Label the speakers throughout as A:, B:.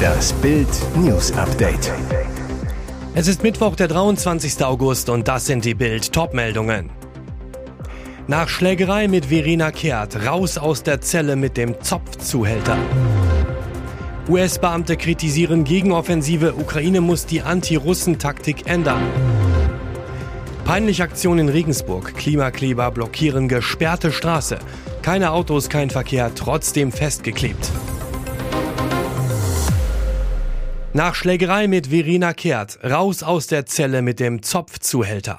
A: Das Bild News Update.
B: Es ist Mittwoch, der 23. August und das sind die Bild Topmeldungen. Nach Schlägerei mit Verena Kehrt raus aus der Zelle mit dem Zopfzuhälter. US-Beamte kritisieren Gegenoffensive, Ukraine muss die Anti-Russen-Taktik ändern. Peinliche Aktion in Regensburg, Klimakleber blockieren gesperrte Straße. Keine Autos, kein Verkehr, trotzdem festgeklebt. Nach Schlägerei mit Verena Kehrt, raus aus der Zelle mit dem Zopfzuhälter.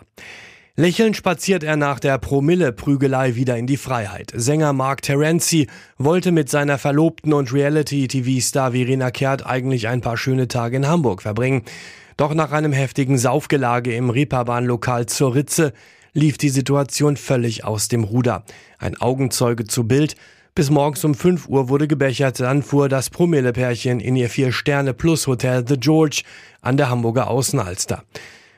B: Lächelnd spaziert er nach der Promille-Prügelei wieder in die Freiheit. Sänger Mark Terenzi wollte mit seiner Verlobten und Reality-TV-Star Verena Kehrt eigentlich ein paar schöne Tage in Hamburg verbringen. Doch nach einem heftigen Saufgelage im Reeperbahn-Lokal zur Ritze lief die Situation völlig aus dem Ruder. Ein Augenzeuge zu Bild. Bis morgens um 5 Uhr wurde gebechert, dann fuhr das Promille-Pärchen in ihr Vier-Sterne-Plus-Hotel The George an der Hamburger Außenalster.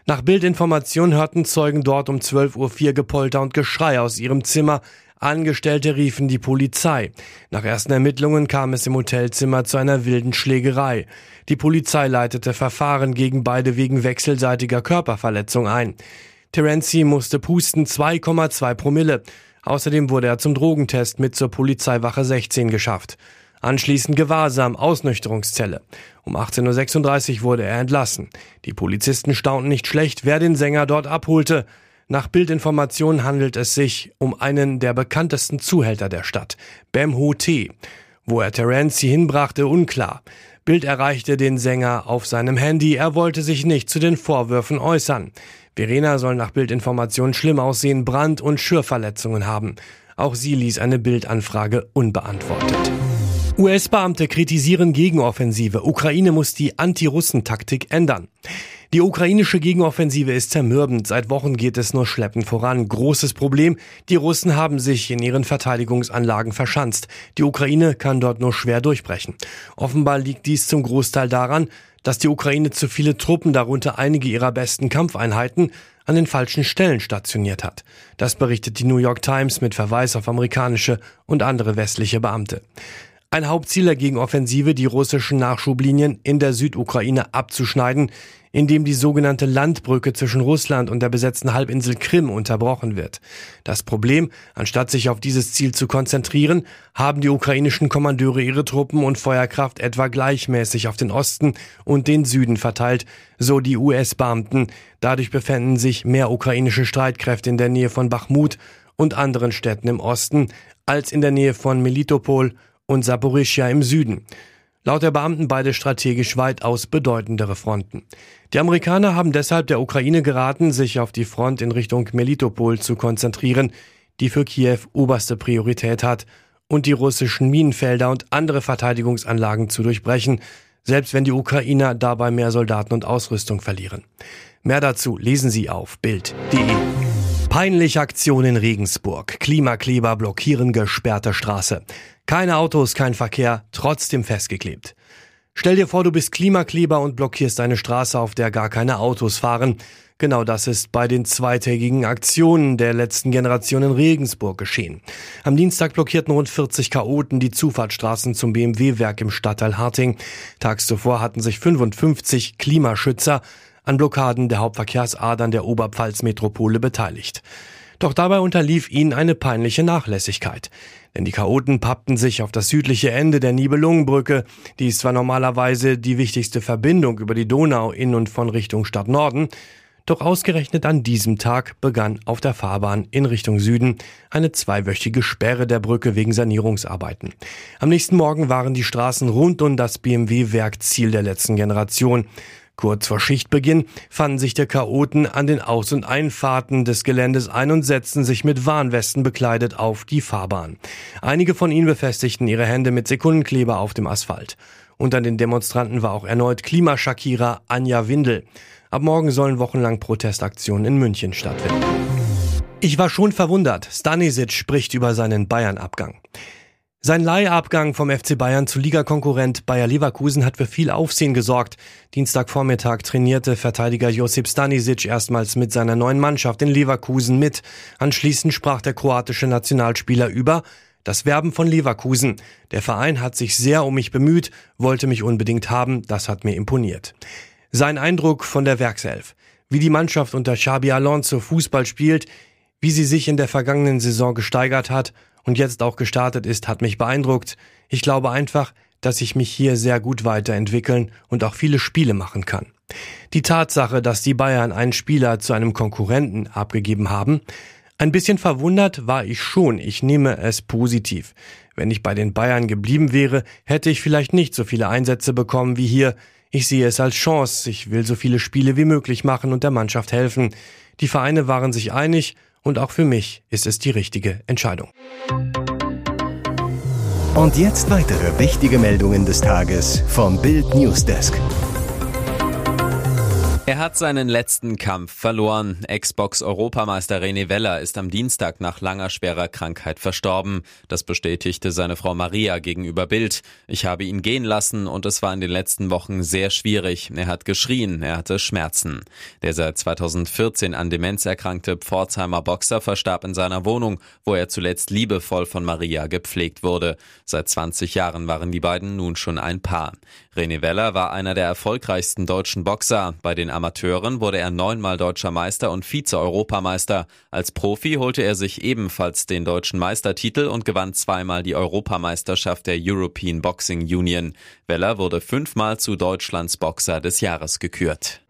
B: Nach Bildinformation hörten Zeugen dort um 12.04 Uhr Gepolter und Geschrei aus ihrem Zimmer. Angestellte riefen die Polizei. Nach ersten Ermittlungen kam es im Hotelzimmer zu einer wilden Schlägerei. Die Polizei leitete Verfahren gegen beide wegen wechselseitiger Körperverletzung ein. Terenzi musste pusten 2,2 Promille. Außerdem wurde er zum Drogentest mit zur Polizeiwache 16 geschafft. Anschließend Gewahrsam, Ausnüchterungszelle. Um 18.36 Uhr wurde er entlassen. Die Polizisten staunten nicht schlecht, wer den Sänger dort abholte. Nach Bildinformationen handelt es sich um einen der bekanntesten Zuhälter der Stadt, Bem Ho T. Wo er Terenzi hinbrachte, unklar. Bild erreichte den Sänger auf seinem Handy, er wollte sich nicht zu den Vorwürfen äußern. Verena soll nach Bildinformationen schlimm aussehen, Brand- und Schürverletzungen haben. Auch sie ließ eine Bildanfrage unbeantwortet. US-Beamte kritisieren Gegenoffensive. Ukraine muss die Anti-Russen-Taktik ändern. Die ukrainische Gegenoffensive ist zermürbend. Seit Wochen geht es nur schleppend voran. Großes Problem. Die Russen haben sich in ihren Verteidigungsanlagen verschanzt. Die Ukraine kann dort nur schwer durchbrechen. Offenbar liegt dies zum Großteil daran, dass die Ukraine zu viele Truppen, darunter einige ihrer besten Kampfeinheiten, an den falschen Stellen stationiert hat. Das berichtet die New York Times mit Verweis auf amerikanische und andere westliche Beamte. Ein Hauptziel der Gegenoffensive, die russischen Nachschublinien in der Südukraine abzuschneiden, indem die sogenannte Landbrücke zwischen Russland und der besetzten Halbinsel Krim unterbrochen wird. Das Problem, anstatt sich auf dieses Ziel zu konzentrieren, haben die ukrainischen Kommandeure ihre Truppen und Feuerkraft etwa gleichmäßig auf den Osten und den Süden verteilt, so die US-Beamten. Dadurch befänden sich mehr ukrainische Streitkräfte in der Nähe von Bachmut und anderen Städten im Osten als in der Nähe von Melitopol und Saporischia im Süden. Laut der Beamten beide strategisch weitaus bedeutendere Fronten. Die Amerikaner haben deshalb der Ukraine geraten, sich auf die Front in Richtung Melitopol zu konzentrieren, die für Kiew oberste Priorität hat, und die russischen Minenfelder und andere Verteidigungsanlagen zu durchbrechen, selbst wenn die Ukrainer dabei mehr Soldaten und Ausrüstung verlieren. Mehr dazu lesen Sie auf Bild.de. Peinliche Aktion in Regensburg. Klimakleber blockieren gesperrte Straße. Keine Autos, kein Verkehr, trotzdem festgeklebt. Stell dir vor, du bist Klimakleber und blockierst eine Straße, auf der gar keine Autos fahren. Genau das ist bei den zweitägigen Aktionen der letzten Generation in Regensburg geschehen. Am Dienstag blockierten rund 40 Chaoten die Zufahrtsstraßen zum BMW-Werk im Stadtteil Harting. Tags zuvor hatten sich 55 Klimaschützer an Blockaden der Hauptverkehrsadern der Oberpfalz-Metropole beteiligt. Doch dabei unterlief ihnen eine peinliche Nachlässigkeit. Denn die Chaoten pappten sich auf das südliche Ende der Nibelungenbrücke, die ist zwar normalerweise die wichtigste Verbindung über die Donau in und von Richtung Stadt Norden, doch ausgerechnet an diesem Tag begann auf der Fahrbahn in Richtung Süden eine zweiwöchige Sperre der Brücke wegen Sanierungsarbeiten. Am nächsten Morgen waren die Straßen rund um das BMW-Werk Ziel der letzten Generation. Kurz vor Schichtbeginn fanden sich der Chaoten an den Aus- und Einfahrten des Geländes ein und setzten sich mit Warnwesten bekleidet auf die Fahrbahn. Einige von ihnen befestigten ihre Hände mit Sekundenkleber auf dem Asphalt. Unter den Demonstranten war auch erneut Klimaschakierer Anja Windel. Ab morgen sollen wochenlang Protestaktionen in München stattfinden. Ich war schon verwundert. Stanisic spricht über seinen Bayern-Abgang. Sein Leihabgang vom FC Bayern zu Ligakonkurrent Bayer Leverkusen hat für viel Aufsehen gesorgt. Dienstagvormittag trainierte Verteidiger Josip Stanisic erstmals mit seiner neuen Mannschaft in Leverkusen mit. Anschließend sprach der kroatische Nationalspieler über Das Werben von Leverkusen. Der Verein hat sich sehr um mich bemüht, wollte mich unbedingt haben, das hat mir imponiert. Sein Eindruck von der Werkself. Wie die Mannschaft unter Xabi Alonso Fußball spielt, wie sie sich in der vergangenen Saison gesteigert hat und jetzt auch gestartet ist, hat mich beeindruckt. Ich glaube einfach, dass ich mich hier sehr gut weiterentwickeln und auch viele Spiele machen kann. Die Tatsache, dass die Bayern einen Spieler zu einem Konkurrenten abgegeben haben, ein bisschen verwundert war ich schon, ich nehme es positiv. Wenn ich bei den Bayern geblieben wäre, hätte ich vielleicht nicht so viele Einsätze bekommen wie hier. Ich sehe es als Chance, ich will so viele Spiele wie möglich machen und der Mannschaft helfen. Die Vereine waren sich einig und auch für mich ist es die richtige Entscheidung.
A: Und jetzt weitere wichtige Meldungen des Tages vom Bild Newsdesk.
C: Er hat seinen letzten Kampf verloren. Xbox-Europameister René Weller ist am Dienstag nach langer schwerer Krankheit verstorben. Das bestätigte seine Frau Maria gegenüber Bild. Ich habe ihn gehen lassen und es war in den letzten Wochen sehr schwierig. Er hat geschrien, er hatte Schmerzen. Der seit 2014 an Demenz erkrankte Pforzheimer Boxer verstarb in seiner Wohnung, wo er zuletzt liebevoll von Maria gepflegt wurde. Seit 20 Jahren waren die beiden nun schon ein Paar. René Weller war einer der erfolgreichsten deutschen Boxer. Bei den Amateuren wurde er neunmal deutscher Meister und Vize-Europameister. Als Profi holte er sich ebenfalls den deutschen Meistertitel und gewann zweimal die Europameisterschaft der European Boxing Union. Weller wurde fünfmal zu Deutschlands Boxer des Jahres gekürt.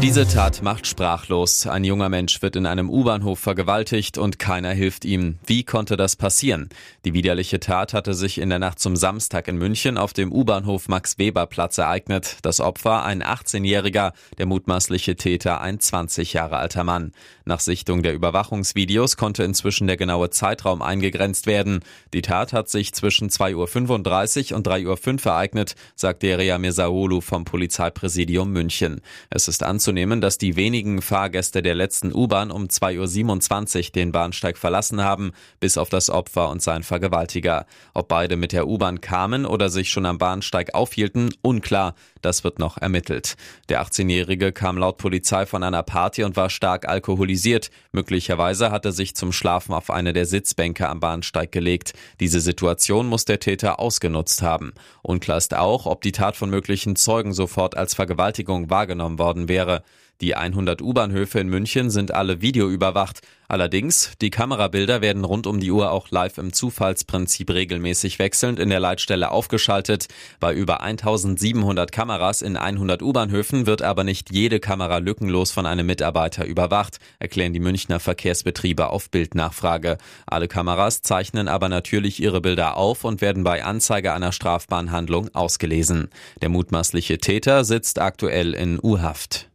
C: Diese Tat macht sprachlos. Ein junger Mensch wird in einem U-Bahnhof vergewaltigt und keiner hilft ihm. Wie konnte das passieren? Die widerliche Tat hatte sich in der Nacht zum Samstag in München auf dem U-Bahnhof Max-Weber-Platz ereignet. Das Opfer ein 18-Jähriger, der mutmaßliche Täter ein 20 Jahre alter Mann. Nach Sichtung der Überwachungsvideos konnte inzwischen der genaue Zeitraum eingegrenzt werden. Die Tat hat sich zwischen 2.35 Uhr und 3.05 Uhr ereignet, sagt Deria Mesaolu vom Polizeipräsidium München. Es ist anzunehmen, anzunehmen, dass die wenigen Fahrgäste der letzten U-Bahn um 2.27 Uhr den Bahnsteig verlassen haben, bis auf das Opfer und sein Vergewaltiger. Ob beide mit der U-Bahn kamen oder sich schon am Bahnsteig aufhielten, unklar. Das wird noch ermittelt. Der 18-Jährige kam laut Polizei von einer Party und war stark alkoholisiert. Möglicherweise hat er sich zum Schlafen auf eine der Sitzbänke am Bahnsteig gelegt. Diese Situation muss der Täter ausgenutzt haben. Unklar ist auch, ob die Tat von möglichen Zeugen sofort als Vergewaltigung wahrgenommen worden wäre. Die 100 U-Bahnhöfe in München sind alle videoüberwacht. Allerdings, die Kamerabilder werden rund um die Uhr auch live im Zufallsprinzip regelmäßig wechselnd in der Leitstelle aufgeschaltet. Bei über 1700 Kameras in 100 U-Bahnhöfen wird aber nicht jede Kamera lückenlos von einem Mitarbeiter überwacht, erklären die Münchner Verkehrsbetriebe auf Bildnachfrage. Alle Kameras zeichnen aber natürlich ihre Bilder auf und werden bei Anzeige einer Strafbahnhandlung ausgelesen. Der mutmaßliche Täter sitzt aktuell in U-Haft.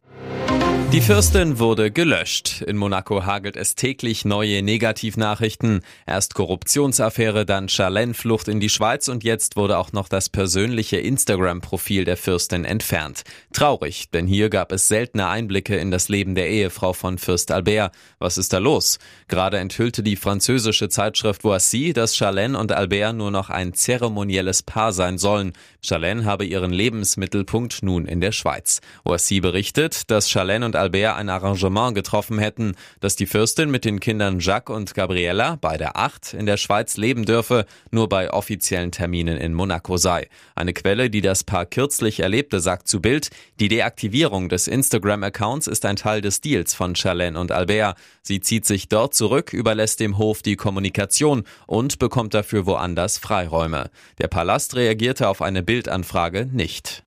C: Die Fürstin wurde gelöscht. In Monaco hagelt es täglich neue Negativnachrichten. Erst Korruptionsaffäre, dann Charlene-Flucht in die Schweiz und jetzt wurde auch noch das persönliche Instagram-Profil der Fürstin entfernt. Traurig, denn hier gab es seltene Einblicke in das Leben der Ehefrau von Fürst Albert. Was ist da los? Gerade enthüllte die französische Zeitschrift Voici, dass Charlene und Albert nur noch ein zeremonielles Paar sein sollen. Charlene habe ihren Lebensmittelpunkt nun in der Schweiz. Voici berichtet, dass Charlene und Albert ein Arrangement getroffen hätten, dass die Fürstin mit den Kindern Jacques und Gabriella, beide acht, in der Schweiz leben dürfe, nur bei offiziellen Terminen in Monaco sei. Eine Quelle, die das Paar kürzlich erlebte, sagt zu Bild, die Deaktivierung des Instagram-Accounts ist ein Teil des Deals von Charlene und Albert. Sie zieht sich dort zurück, überlässt dem Hof die Kommunikation und bekommt dafür woanders Freiräume. Der Palast reagierte auf eine Bildanfrage nicht.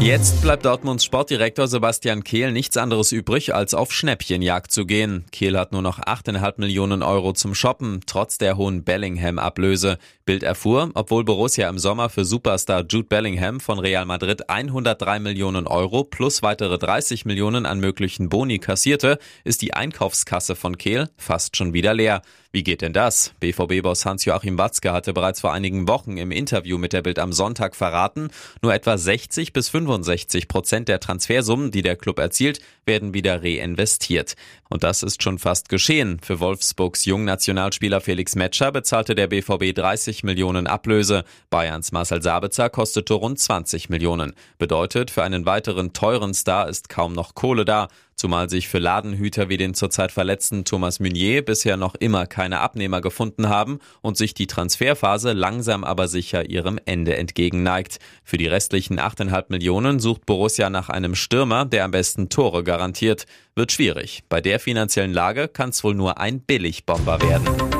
C: Jetzt bleibt Dortmunds Sportdirektor Sebastian Kehl nichts anderes übrig, als auf Schnäppchenjagd zu gehen. Kehl hat nur noch 8,5 Millionen Euro zum Shoppen, trotz der hohen Bellingham-Ablöse. Bild erfuhr, obwohl Borussia im Sommer für Superstar Jude Bellingham von Real Madrid 103 Millionen Euro plus weitere 30 Millionen an möglichen Boni kassierte, ist die Einkaufskasse von Kehl fast schon wieder leer. Wie geht denn das? BVB-Boss Hans-Joachim Watzke hatte bereits vor einigen Wochen im Interview mit der Bild am Sonntag verraten, nur etwa 60 bis 65 Prozent der Transfersummen, die der Club erzielt, werden wieder reinvestiert. Und das ist schon fast geschehen. Für Wolfsburgs Jungnationalspieler Felix Metscher bezahlte der BVB 30 Millionen Ablöse. Bayerns Marcel Sabitzer kostete rund 20 Millionen. Bedeutet, für einen weiteren teuren Star ist kaum noch Kohle da. Zumal sich für Ladenhüter wie den zurzeit verletzten Thomas Meunier bisher noch immer keine Abnehmer gefunden haben und sich die Transferphase langsam aber sicher ihrem Ende entgegenneigt. Für die restlichen 8,5 Millionen sucht Borussia nach einem Stürmer, der am besten Tore garantiert. Wird schwierig. Bei der finanziellen Lage kann es wohl nur ein Billigbomber werden.